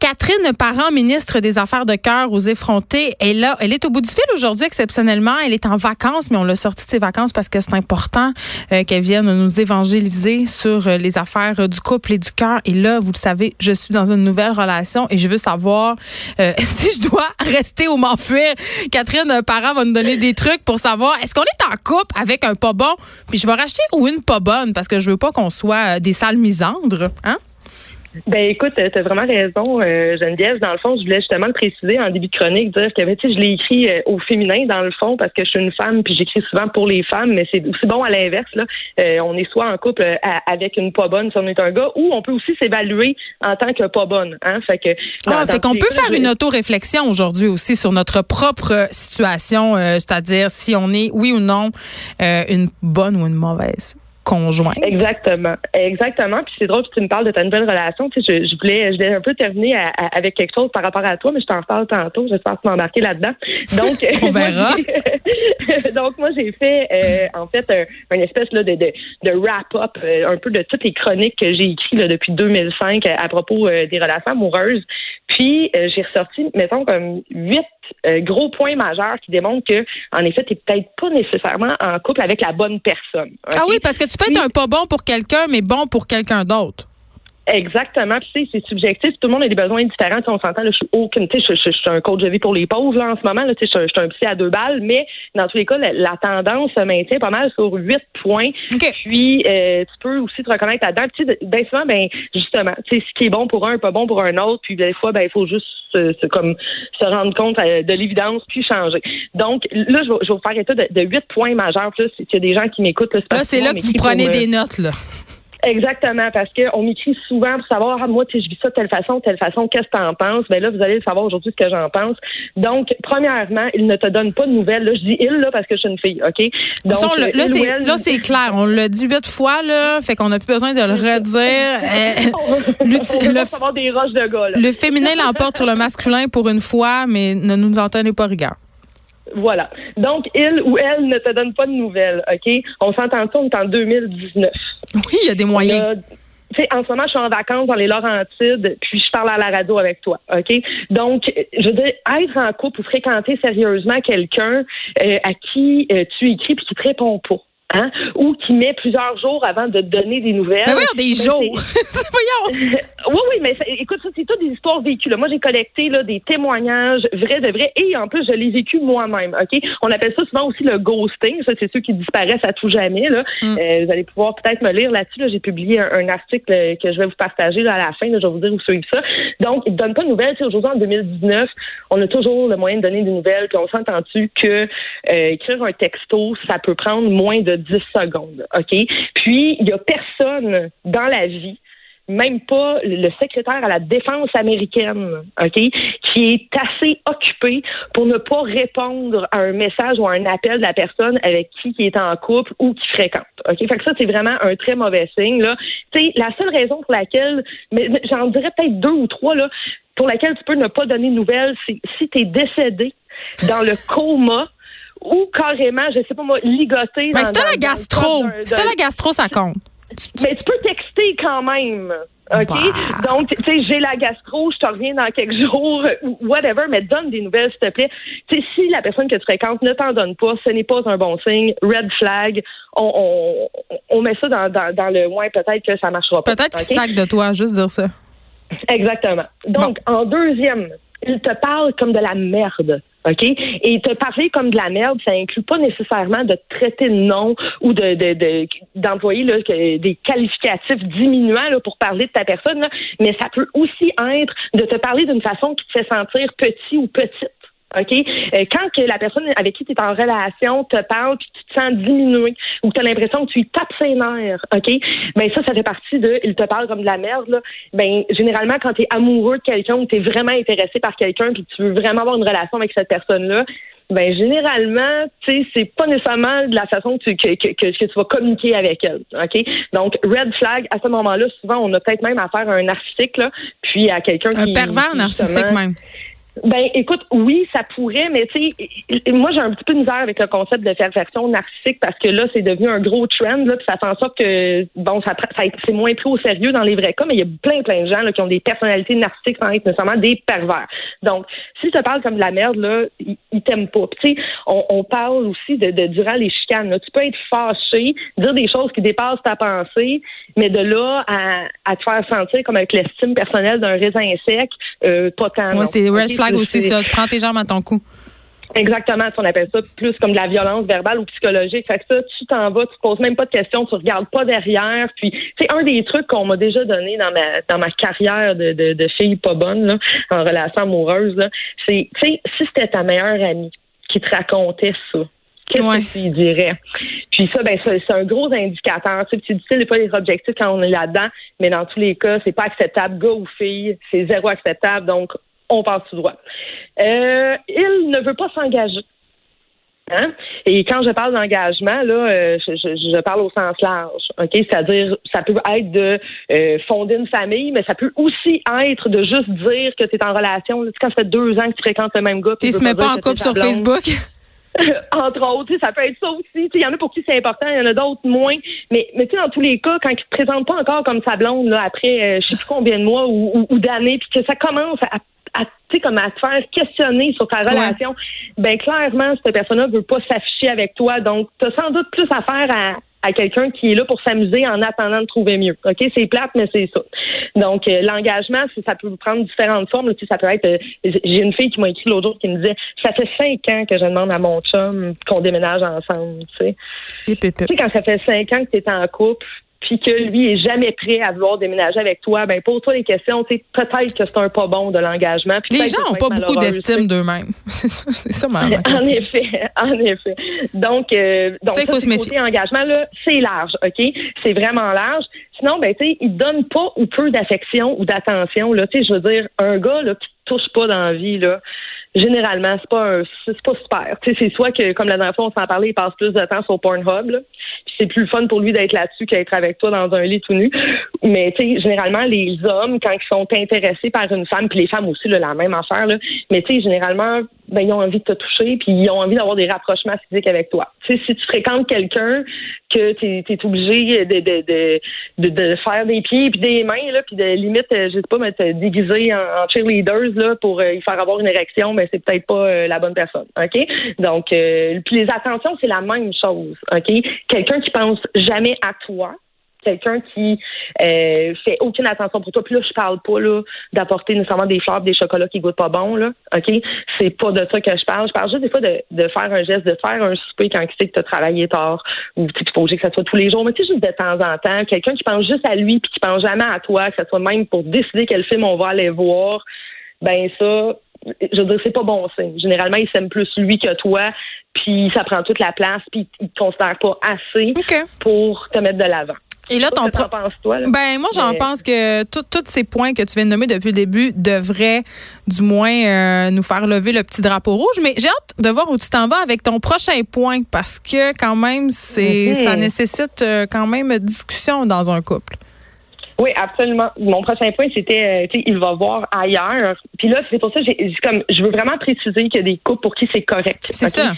Catherine Parent, ministre des Affaires de cœur aux effrontés, est là. Elle est au bout du fil aujourd'hui exceptionnellement. Elle est en vacances, mais on l'a sortie de ses vacances parce que c'est important euh, qu'elle vienne nous évangéliser sur euh, les affaires du couple et du cœur. Et là, vous le savez, je suis dans une nouvelle relation et je veux savoir euh, si je dois rester ou m'enfuir. Catherine Parent va nous donner des trucs pour savoir est-ce qu'on est en couple avec un pas bon, puis je vais racheter ou une pas bonne parce que je veux pas qu'on soit des sales misandres, hein? Ben écoute, tu as vraiment raison, euh, Geneviève. Dans le fond, je voulais justement le préciser en début de chronique, dire que tu sais, je l'ai écrit euh, au féminin dans le fond parce que je suis une femme puis j'écris souvent pour les femmes, mais c'est aussi bon à l'inverse. Là, euh, on est soit en couple euh, avec une pas bonne si on est un gars, ou on peut aussi s'évaluer en tant que pas bonne. Hein? Fait que ah, fait qu'on peut faire une auto-réflexion aujourd'hui aussi sur notre propre situation, c'est-à-dire si on est oui ou non une bonne ou une mauvaise conjointe. Exactement. Exactement. Puis c'est drôle que tu me parles de ta nouvelle relation. Tu sais, je, voulais, je voulais un peu terminer avec quelque chose par rapport à toi, mais je t'en parle tantôt. J'espère que tu m'embarquer là-dedans. Donc, on verra. donc, moi, j'ai fait, euh, en fait, un, une espèce là, de, de, de wrap-up euh, un peu de toutes les chroniques que j'ai écrites là, depuis 2005 à, propos euh, des relations amoureuses. Puis, j'ai ressorti, mettons, comme huit gros points majeurs qui démontrent que, en effet, tu n'es peut-être pas nécessairement en couple avec la bonne personne. Ah oui, parce que tu peut être un pas bon pour quelqu'un, mais bon pour quelqu'un d'autre. Exactement. tu sais, c'est subjectif. Tout le monde a des besoins différents. on s'entend, je suis aucune, tu sais, je, suis un coach de vie pour les pauvres, là, en ce moment, là, tu sais, je, suis un psy à deux balles, mais dans tous les cas, la, tendance se maintient pas mal sur huit points. Puis, euh, tu peux aussi te reconnaître là-dedans. Tu sais, ben, souvent, ben, justement, tu sais, ce qui est bon pour un, pas bon pour un autre. Puis, des fois, ben, il faut juste se, comme, se rendre compte euh, de l'évidence puis changer. Donc, là, je vais, vous faire état de huit points majeurs. Plus, s'il y a des gens qui m'écoutent, là, c'est là que vous prenez des notes, là. Exactement, parce qu'on m'écrit souvent pour savoir, ah, moi, tu je vis ça de telle façon, telle façon, qu'est-ce que tu en penses? Ben là, vous allez savoir aujourd'hui ce que j'en pense. Donc, premièrement, il ne te donne pas de nouvelles. Là, je dis il, là, parce que je suis une fille, OK? Donc, là, c'est, clair. On l'a dit huit fois, là, fait qu'on n'a plus besoin de le redire. Euh, le, des roches de gars, le féminin l'emporte sur le masculin pour une fois, mais ne nous en tenez pas rigueur. Voilà. Donc, il ou elle ne te donne pas de nouvelles, OK? On s'entend on est en 2019. Oui, il y a des moyens. Tu sais, en ce moment, je suis en vacances dans les Laurentides, puis je parle à la radio avec toi, OK? Donc, je veux dire, être en couple ou fréquenter sérieusement quelqu'un euh, à qui euh, tu écris puis qui te répond pas. Hein? ou qui met plusieurs jours avant de donner des nouvelles. Mais voyons, des jours! voyons! oui, oui, mais écoute, ça, c'est toutes des histoires vécues. Moi, j'ai collecté là, des témoignages vrais de vrais et en plus, je l'ai vécu moi-même. OK? On appelle ça souvent aussi le ghosting. Ça, c'est ceux qui disparaissent à tout jamais. Là. Mm. Euh, vous allez pouvoir peut-être me lire là-dessus. Là. J'ai publié un, article euh, que je vais vous partager là, à la fin. Là, je vais vous dire où c'est ça. Donc, ils ne donnent pas de nouvelles. Aujourd'hui, en 2019, on a toujours le moyen de donner des nouvelles. Puis on s'entend-tu que euh, écrire un texto, ça peut prendre moins de 10 secondes, OK? Puis, il y a personne dans la vie même pas le secrétaire à la défense américaine, OK, qui est assez occupé pour ne pas répondre à un message ou à un appel de la personne avec qui il est en couple ou qui fréquente. OK? Fait que ça, c'est vraiment un très mauvais signe. Là. sais, la seule raison pour laquelle, mais j'en dirais peut-être deux ou trois, là, pour laquelle tu peux ne pas donner de nouvelles, c'est si tu es décédé dans le coma ou carrément, je sais pas moi, ligoter. Mais c'est la gastro. C'est la gastro, ça compte. Mais tu peux texter quand même. OK? Bah. Donc, tu sais, j'ai la gastro, je te reviens dans quelques jours, whatever, mais donne des nouvelles, s'il te plaît. Tu sais, si la personne que tu fréquentes ne t'en donne pas, ce n'est pas un bon signe. Red flag. On, on, met ça dans, dans, le moins, peut-être que ça marchera pas. Peut-être qu'il sac de toi, juste dire ça. Exactement. Donc, en deuxième, il te parle comme de la merde. OK? Et te parler comme de la merde, ça inclut pas nécessairement de traiter de nom ou de, d'employer des qualificatifs diminuants là, pour parler de ta personne, mais ça peut aussi être de te parler d'une façon qui te fait sentir petit ou petite. OK? Euh, quand que la personne avec qui tu es en relation te parle puis tu te sens diminué ou tu as l'impression que tu lui tapes ses nerfs, OK? Ben ça, ça fait partie de il te parle comme de la merde, là. Ben, généralement, quand tu es amoureux de quelqu'un ou tu es vraiment intéressé par quelqu'un puis tu veux vraiment avoir une relation avec cette personne-là, ben généralement, tu sais, c'est pas nécessairement de la façon que tu, que, que, que, tu vas communiquer avec elle. OK? Donc, red flag, à ce moment-là, souvent, on a peut-être même à faire un article, puis à quelqu'un qui. Un pervers narcissique même. Ben, écoute, oui, ça pourrait, mais tu sais, moi, j'ai un petit peu de misère avec le concept de perversion narcissique parce que là, c'est devenu un gros trend, là, puis ça fait en sorte que, bon, ça, ça c'est moins pris au sérieux dans les vrais cas, mais il y a plein, plein de gens là, qui ont des personnalités narcissiques sans être nécessairement des pervers. Donc, si je te parle comme de la merde, là, ils, t'aiment pas. Tu sais, on, on, parle aussi de, de durant les chicanes. Là. Tu peux être fâché, dire des choses qui dépassent ta pensée, mais de là à, à te faire sentir comme avec l'estime personnelle d'un raisin sec, euh, pas tant. Ouais, flag aussi, ça. Tu prends tes jambes à ton cou. Exactement, on appelle ça plus comme de la violence verbale ou psychologique. Fait que ça, tu t'en vas, tu poses même pas de questions, tu regardes pas derrière. Puis, c'est un des trucs qu'on m'a déjà donné dans ma dans ma carrière de, de, de fille pas bonne là, en relation amoureuse. C'est, tu sais, si c'était ta meilleure amie qui te racontait ça, qu'est-ce que tu dirais? Puis ça, ben c'est un gros indicateur. Tu sais, c'est difficile fois les objectifs quand on est là-dedans, mais dans tous les cas, c'est pas acceptable, gars ou fille, c'est zéro acceptable. Donc, on passe tout droit. Euh, il ne veut pas s'engager. Hein? Et quand je parle d'engagement, là, euh, je, parle au sens large. Ok, c'est-à-dire, ça peut être de euh, fonder une famille, mais ça peut aussi être de juste dire que tu es en relation. Là, quand ça fait deux ans que tu fréquentes le même gars, tu se mets pas en couple sur Facebook. Entre autres, ça peut être ça aussi. Il y en a pour qui c'est important, il y en a d'autres moins. Mais, mais tu sais, dans tous les cas, quand ils te présentent pas encore comme sa blonde, là, après je sais plus combien de mois ou, ou d'années, puis que ça commence à à, comme à te faire questionner sur ta relation, ben clairement, cette personne-là veut pas s'afficher avec toi. Donc, tu as sans doute plus affaire à, à quelqu'un qui est là pour s'amuser en attendant de trouver mieux. OK? C'est plate, mais c'est ça. Donc, euh, l'engagement, ça peut prendre différentes formes. Tu sais, ça peut être... Euh, j'ai une fille qui m'a écrit l'autre jour qui me disait « Ça fait cinq ans que je demande à mon chum qu'on déménage ensemble. » Tu sais, tu sais quand ça fait cinq ans que tu es en couple, puis que lui est jamais prêt à vouloir déménager avec toi, ben pose-toi des questions. Tu sais, peut-être que c'est un pas bon de l'engagement. Les gens n'ont pas beaucoup d'estime d'eux-mêmes. c'est ça, ma En effet, en effet. Donc, euh, donc ça, faut se méfier. engagement là, c'est large, ok, c'est vraiment large. Sinon, ben tu sais, il donne pas ou peu d'affection ou d'attention là. Tu sais, je veux dire, un gars là qui touche pas dans la vie là généralement, c'est pas un, c'est pas super. Tu sais, c'est soit que, comme la dernière fois, on s'en parlait, il passe plus de temps sur Pornhub, là. C'est plus fun pour lui d'être là-dessus qu'être avec toi dans un lit tout nu. Mais, tu sais, généralement, les hommes, quand ils sont intéressés par une femme, puis les femmes aussi, là, la même affaire, là. Mais, tu sais, généralement, ben, ils ont envie de te toucher, puis ils ont envie d'avoir des rapprochements physiques avec toi. Tu sais, si tu fréquentes quelqu'un que tu es, obligé de, de, de, de, faire des pieds puis des mains, là, puis de limite, euh, je sais pas, mais te déguiser en, cheerleaders là, pour euh, y faire avoir une érection, mais c'est peut-être pas euh, la bonne personne. OK? Donc, puis les attentions, c'est la même chose. OK? Quelqu'un pense jamais à toi, quelqu'un qui euh, fait aucune attention pour toi. Puis là, je parle pas là d'apporter nécessairement des fleurs, des chocolats qui goûtent pas bon là. Ok, c'est pas de ça que je parle. Je parle juste des fois de, de faire un geste, de faire un souper quand tu sais que tu as travaillé tard ou tu faut que ça soit tous les jours. Mais tu sais juste de temps en temps, quelqu'un qui pense juste à lui puis qui pense jamais à toi, que ce soit même pour décider quel film on va aller voir. Ben ça, je veux dire, c'est pas bon signe. Généralement, il s'aime plus lui que toi, puis ça prend toute la place, puis il te considère pas assez pour te mettre de l'avant. Et là, ton pro... toi, Ben moi, j'en pense que tous ces points que tu viens de nommer depuis le début devraient, du moins, euh, nous faire lever le petit drapeau rouge. Mais j'ai hâte de voir où tu t'en vas avec ton prochain point, parce que quand même, c'est, ça mhm. nécessite euh, quand même discussion dans un couple. Oui, absolument. Mon prochain point, c'était, euh, tu sais, il va voir ailleurs. Puis là, c'est pour ça, j'ai comme, je veux vraiment préciser qu'il y a des couples pour qui c'est correct. C'est ça.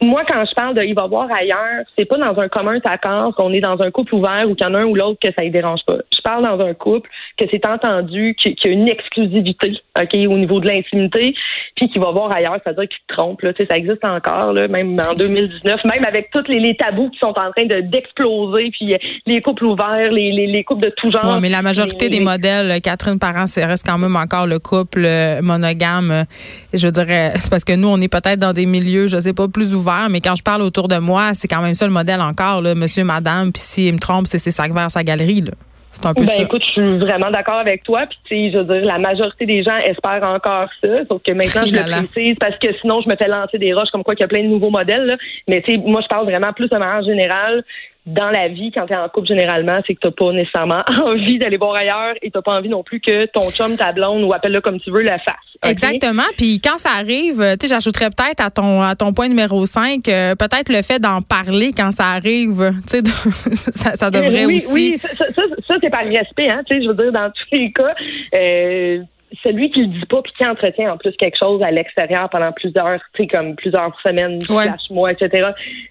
Moi, quand je parle de il va voir ailleurs, c'est pas dans un commun accord qu'on est dans un couple ouvert ou qu'il y en a un ou l'autre que ça ne dérange pas. Je parle dans un couple que c'est entendu qu'il y a une exclusivité, ok, au niveau de l'intimité, puis qu'il va voir ailleurs, c'est-à-dire qu'il se trompe. Là, ça existe encore, là, même en 2019, même avec tous les, tabous qui sont en train de d'exploser, puis les couples ouverts, les, les, couples de tout genre mais la majorité des modèles, Catherine Parent, c'est reste quand même encore le couple euh, monogame. Je dirais, c'est parce que nous, on est peut-être dans des milieux, je sais pas, plus ouverts, mais quand je parle autour de moi, c'est quand même ça le modèle encore, là, monsieur, madame, puis s'il me trompe, c'est ses sacs vers sa galerie, là. C'est un peu ben, écoute, je suis vraiment d'accord avec toi. Puis, tu sais, je veux dire, la majorité des gens espèrent encore ça. Sauf que maintenant, je le précise parce que sinon, je me fais lancer des roches comme quoi qu'il y a plein de nouveaux modèles. Là. Mais, tu sais, moi, je parle vraiment plus de manière générale dans la vie, quand tu es en couple généralement, c'est que tu pas nécessairement envie d'aller voir ailleurs et tu pas envie non plus que ton chum, ta blonde ou appelle-le comme tu veux, le fasse. Exactement. Puis quand ça arrive, tu sais, j'ajouterais peut-être à ton à ton point numéro 5, euh, peut-être le fait d'en parler quand ça arrive, tu sais, ça, ça, devrait oui, aussi. Oui, ça, ça, ça c'est par respect, hein, tu sais, je veux dire, dans tous les cas. Euh, celui qui le dit pas puis qui entretient en plus quelque chose à l'extérieur pendant plusieurs, tu sais, comme plusieurs semaines, Ouais. mois, etc.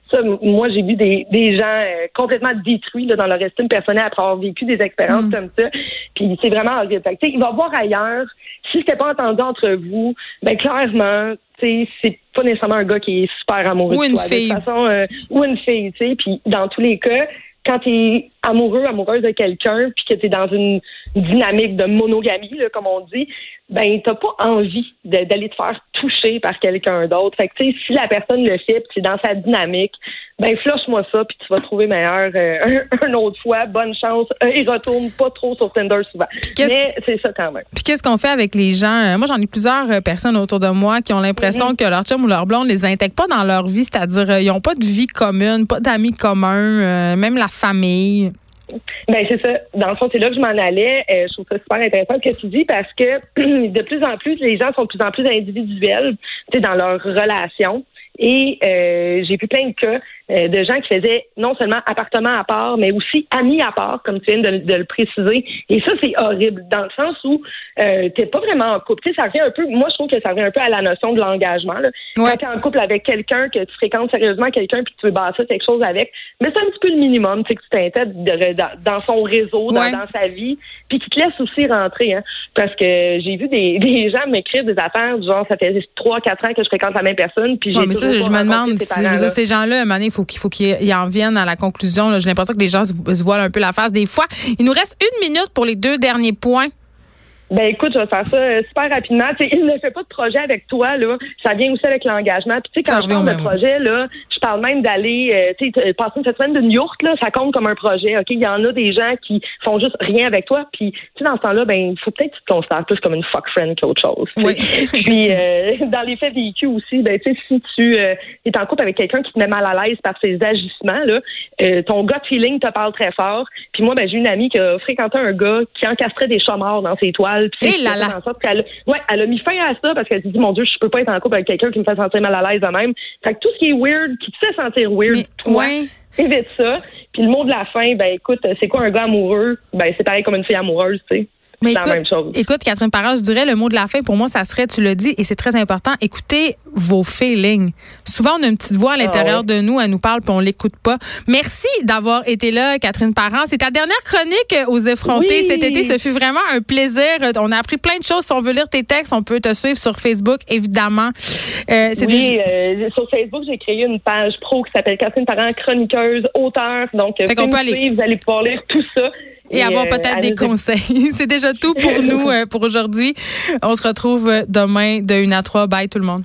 Ça, moi, j'ai vu des, des gens euh, complètement détruits là, dans leur estime personnelle après avoir vécu des expériences Mm. comme ça. Puis c'est vraiment horrible. Fait il va voir ailleurs. Si c'était pas entendu entre vous, ben clairement, tu sais, c'est pas nécessairement un gars qui est super amoureux Ou de une toi. De toute fille. façon, euh, ou une fille, tu sais. Puis dans tous les cas, quand tu es amoureux, amoureuse de quelqu'un, puis que tu es dans une dynamique de monogamie, là, comme on dit, ben t'as pas envie d'aller te faire toucher par quelqu'un d'autre. Fait que tu sais, si la personne le fait, puis dans sa dynamique, ben flush-moi ça, puis tu vas trouver meilleur euh, un, une autre fois. Bonne chance. Euh, et retourne pas trop sur Tinder souvent. Mais c'est ça quand même. Puis qu'est-ce qu'on fait avec les gens? Euh, Moi, j'en ai plusieurs euh, personnes autour de moi qui ont l'impression Mhm. que leur chum ou leur blonde les intègre pas dans leur vie, c'est-à-dire euh, ils ont pas de vie commune, pas d'amis communs, euh, même la famille. Ben c'est ça. Dans le fond, c'est là que je m'en allais. Euh, je trouve ça super intéressant ce que tu dis parce que de plus en plus, les gens sont de plus en plus individuels, tu sais, dans leurs relations. Et euh, j'ai vu plein de cas euh, de gens qui faisaient non seulement appartement à part, mais aussi amis à part, comme tu viens de, de le préciser. Et ça, c'est horrible, dans le sens où euh, t'es pas vraiment en couple. Tu sais, ça revient un peu, moi je trouve que ça revient un peu à la notion de l'engagement. Là. Ouais. Quand t'es en couple avec quelqu'un, que tu fréquentes sérieusement quelqu'un puis que tu veux bâtir quelque chose avec, mais c'est un petit peu le minimum, tu sais, que tu t'intègres dans, dans son réseau, dans, Ouais. dans sa vie, puis qui te laisse aussi rentrer. Hein, parce que j'ai vu des, des gens m'écrire des affaires du genre, ça fait 3-4 ans que je fréquente la même personne, puis j'ai Ouais, ça, je me demande si je dire, ces gens-là, à un moment donné, il faut qu'il faut qu'ils ils en viennent à la conclusion. J'ai l'impression que les gens se, se voilent un peu la face des fois. Il nous reste une minute pour les deux derniers points. Ben écoute, je vais faire ça euh, super rapidement. Il ne fait pas de projet avec toi, là. Ça vient aussi avec l'engagement. Puis tu sais, Ça quand je revient parle de projet, là, je parle même d'aller euh, tu sais, te- passer une semaine d'une yourte, là, ça compte comme un projet. OK? Il y en a des gens qui font juste rien avec toi. Puis tu sais, dans ce temps-là, ben, il faut peut-être que tu te considères plus comme une fuck friend qu'autre chose. Oui. Puis euh, dans les faits vécus aussi, ben tu sais, si tu euh, es en couple avec quelqu'un qui te met mal à l'aise par ses agissements, là, euh, ton gut feeling te parle très fort. Puis moi, ben j'ai une amie qui a fréquenté un gars qui encastrait des chats morts dans ses toiles. Puis Eh là là. a- ouais, elle a mis fin à ça parce qu'elle s'est dit mon Dieu, je peux pas être en couple avec quelqu'un qui me fait sentir mal à l'aise de même. Fait que tout ce qui est weird, qui te fait sentir weird, Mais, toi, ouais. évite ça. Puis le mot de la fin, ben écoute, c'est quoi un gars amoureux? Ben c'est pareil comme une fille amoureuse, tu sais. Mais C'est la même écoute, chose. écoute, Catherine Parra, je dirais le mot de la fin pour moi, ça serait, tu le dis, et c'est très important, écoutez vos feelings. Souvent, on a une petite voix à l'intérieur Ah de nous, elle nous parle, puis on l'écoute pas. Merci d'avoir été là, Catherine Parent. C'est ta dernière chronique euh, aux effrontés Oui. cet été. Ce fut vraiment un plaisir. On a appris plein de choses. Si on veut lire tes textes, on peut te suivre sur Facebook, évidemment. Euh, Oui, déjà- euh, sur Facebook, j'ai créé une page pro qui s'appelle Catherine Parent, chroniqueuse, auteur. Donc, euh, Fait vous peut aller- vous allez pouvoir lire tout ça. Et avoir euh, peut-être des conseils. c'est déjà tout pour nous euh, pour aujourd'hui. On se retrouve demain de 1 à 3. Bye tout le monde.